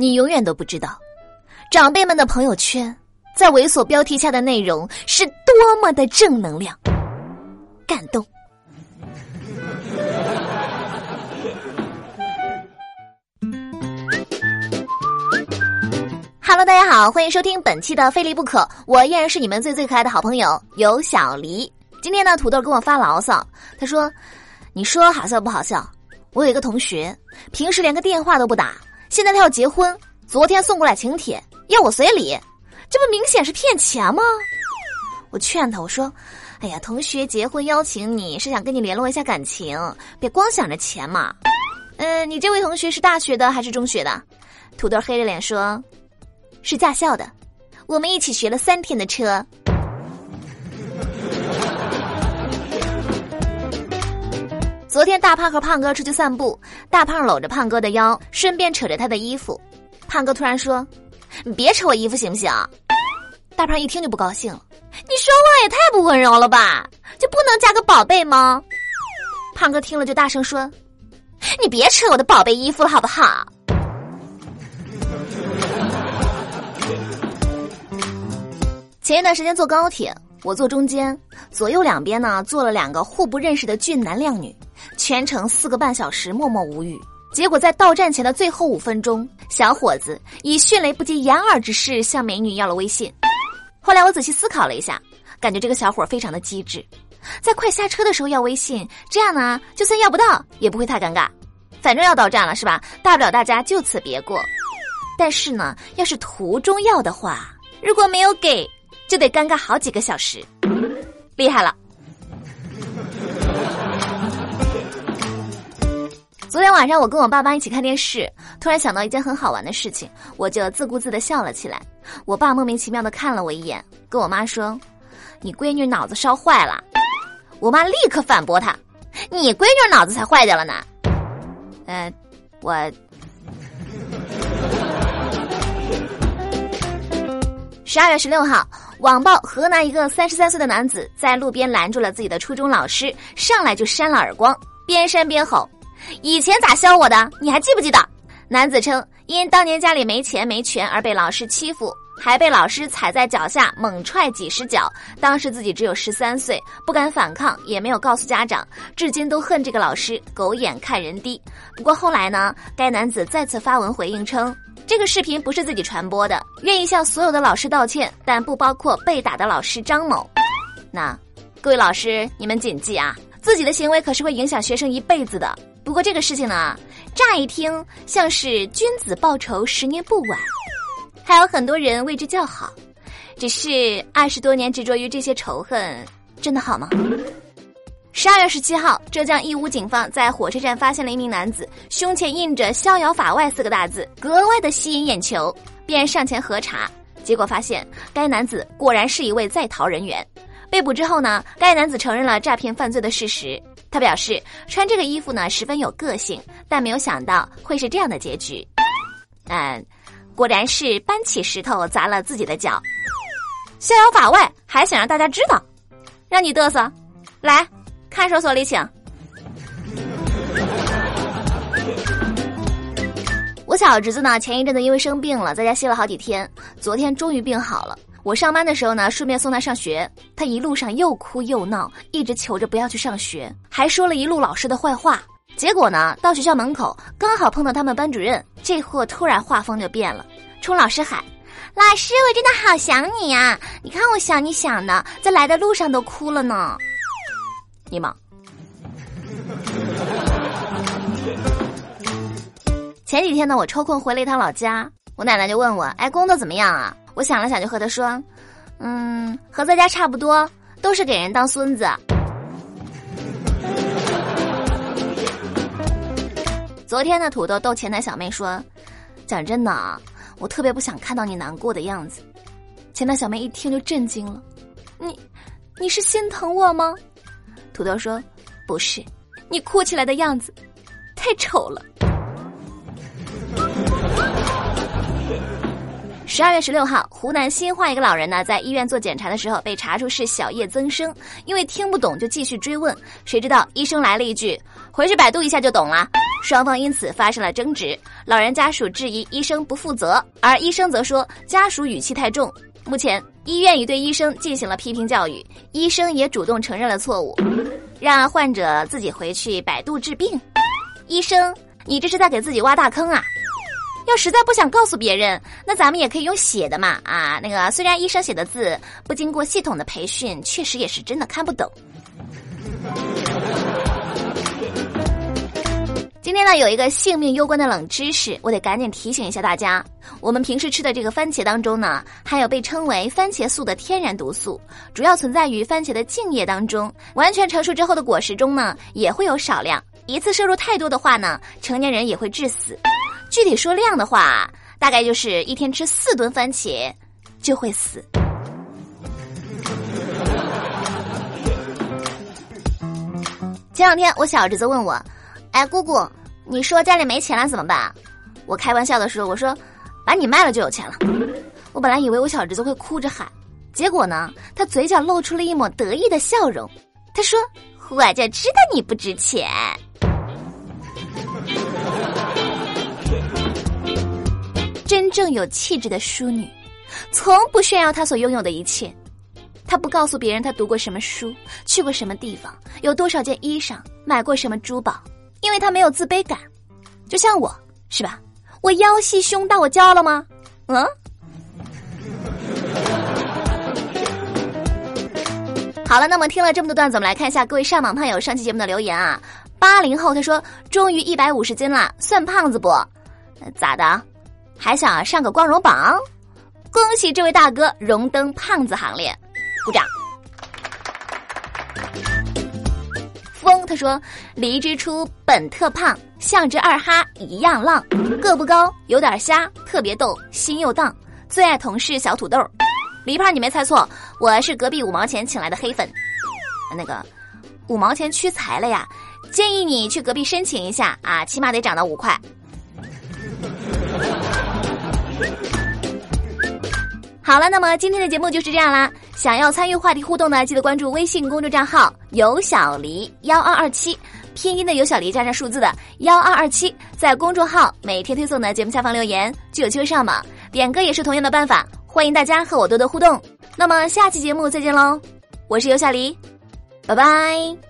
你永远都不知道，长辈们的朋友圈在猥琐标题下的内容是多么的正能量，感动。Hello，大家好，欢迎收听本期的《非离不可》，我依然是你们最最可爱的好朋友有小黎。今天呢，土豆跟我发牢骚，他说：“你说好笑不好笑？我有一个同学，平时连个电话都不打。”现在他要结婚，昨天送过来请帖，要我随礼，这不明显是骗钱吗？我劝他，我说：“哎呀，同学结婚邀请你是想跟你联络一下感情，别光想着钱嘛。”嗯，你这位同学是大学的还是中学的？土豆黑着脸说：“是驾校的，我们一起学了三天的车。”昨天，大胖和胖哥出去散步，大胖搂着胖哥的腰，顺便扯着他的衣服。胖哥突然说：“你别扯我衣服行不行？”大胖一听就不高兴了：“你说话也太不温柔了吧？就不能加个宝贝吗？”胖哥听了就大声说：“你别扯我的宝贝衣服了，好不好？”前一段时间坐高铁，我坐中间，左右两边呢坐了两个互不认识的俊男靓女。全程四个半小时默默无语，结果在到站前的最后五分钟，小伙子以迅雷不及掩耳之势向美女要了微信。后来我仔细思考了一下，感觉这个小伙非常的机智，在快下车的时候要微信，这样呢，就算要不到也不会太尴尬，反正要到站了是吧？大不了大家就此别过。但是呢，要是途中要的话，如果没有给，就得尴尬好几个小时，厉害了。昨天晚上我跟我爸妈一起看电视，突然想到一件很好玩的事情，我就自顾自的笑了起来。我爸莫名其妙的看了我一眼，跟我妈说：“你闺女脑子烧坏了。”我妈立刻反驳他：“你闺女脑子才坏掉了呢。”呃，我。十二月十六号，网曝河南一个三十三岁的男子在路边拦住了自己的初中老师，上来就扇了耳光，边扇边吼。以前咋削我的？你还记不记得？男子称，因当年家里没钱没权而被老师欺负，还被老师踩在脚下猛踹几十脚。当时自己只有十三岁，不敢反抗，也没有告诉家长，至今都恨这个老师狗眼看人低。不过后来呢，该男子再次发文回应称，这个视频不是自己传播的，愿意向所有的老师道歉，但不包括被打的老师张某。那，各位老师，你们谨记啊，自己的行为可是会影响学生一辈子的。不过这个事情呢，乍一听像是君子报仇十年不晚，还有很多人为之叫好。只是二十多年执着于这些仇恨，真的好吗？十二月十七号，浙江义乌警方在火车站发现了一名男子，胸前印着“逍遥法外”四个大字，格外的吸引眼球，便上前核查，结果发现该男子果然是一位在逃人员。被捕之后呢，该男子承认了诈骗犯罪的事实。他表示穿这个衣服呢十分有个性，但没有想到会是这样的结局。嗯，果然是搬起石头砸了自己的脚，逍遥法外，还想让大家知道，让你嘚瑟。来，看守所里请。我小侄子呢，前一阵子因为生病了，在家歇了好几天，昨天终于病好了。我上班的时候呢，顺便送他上学。他一路上又哭又闹，一直求着不要去上学，还说了一路老师的坏话。结果呢，到学校门口刚好碰到他们班主任，这货突然画风就变了，冲老师喊：“老师，我真的好想你呀！你看我想你想的，在来的路上都哭了呢。”你忙。前几天呢，我抽空回了一趟老家，我奶奶就问我：“哎，工作怎么样啊？”我想了想，就和她说：“嗯，和在家差不多，都是给人当孙子。”昨天的土豆逗前台小妹说：“讲真的啊，我特别不想看到你难过的样子。”前台小妹一听就震惊了：“你，你是心疼我吗？”土豆说：“不是，你哭起来的样子太丑了。”十二月十六号，湖南新化一个老人呢，在医院做检查的时候被查出是小叶增生，因为听不懂就继续追问，谁知道医生来了一句：“回去百度一下就懂了。”双方因此发生了争执。老人家属质疑医生不负责，而医生则说家属语气太重。目前医院已对医生进行了批评教育，医生也主动承认了错误，让患者自己回去百度治病。医生，你这是在给自己挖大坑啊！要实在不想告诉别人，那咱们也可以用写的嘛啊！那个虽然医生写的字不经过系统的培训，确实也是真的看不懂。今天呢，有一个性命攸关的冷知识，我得赶紧提醒一下大家。我们平时吃的这个番茄当中呢，含有被称为番茄素的天然毒素，主要存在于番茄的茎叶当中。完全成熟之后的果实中呢，也会有少量。一次摄入太多的话呢，成年人也会致死。具体说量的话，大概就是一天吃四吨番茄就会死。前两天我小侄子问我。哎，姑姑，你说家里没钱了怎么办？我开玩笑的说：“我说，把你卖了就有钱了。”我本来以为我小侄子会哭着喊，结果呢，他嘴角露出了一抹得意的笑容。他说：“我就知道你不值钱。”真正有气质的淑女，从不炫耀她所拥有的一切。她不告诉别人她读过什么书，去过什么地方，有多少件衣裳，买过什么珠宝。因为他没有自卑感，就像我是吧？我腰细胸大，我骄傲了吗？嗯。好了，那么听了这么多段子，我们来看一下各位上榜胖友上期节目的留言啊。八零后他说：“终于一百五十斤了，算胖子不？咋的？还想上个光荣榜？恭喜这位大哥荣登胖子行列，鼓掌。”他说：“离之初本特胖，像只二哈一样浪，个不高，有点瞎，特别逗，心又荡，最爱同事小土豆。”黎胖，你没猜错，我是隔壁五毛钱请来的黑粉。那个五毛钱屈才了呀，建议你去隔壁申请一下啊，起码得涨到五块。好了，那么今天的节目就是这样啦。想要参与话题互动呢，记得关注微信公众账号“有小黎幺二二七”，拼音的有小黎加上数字的幺二二七，在公众号每天推送的节目下方留言就有机会上榜。点歌也是同样的办法，欢迎大家和我多多互动。那么下期节目再见喽，我是有小黎，拜拜。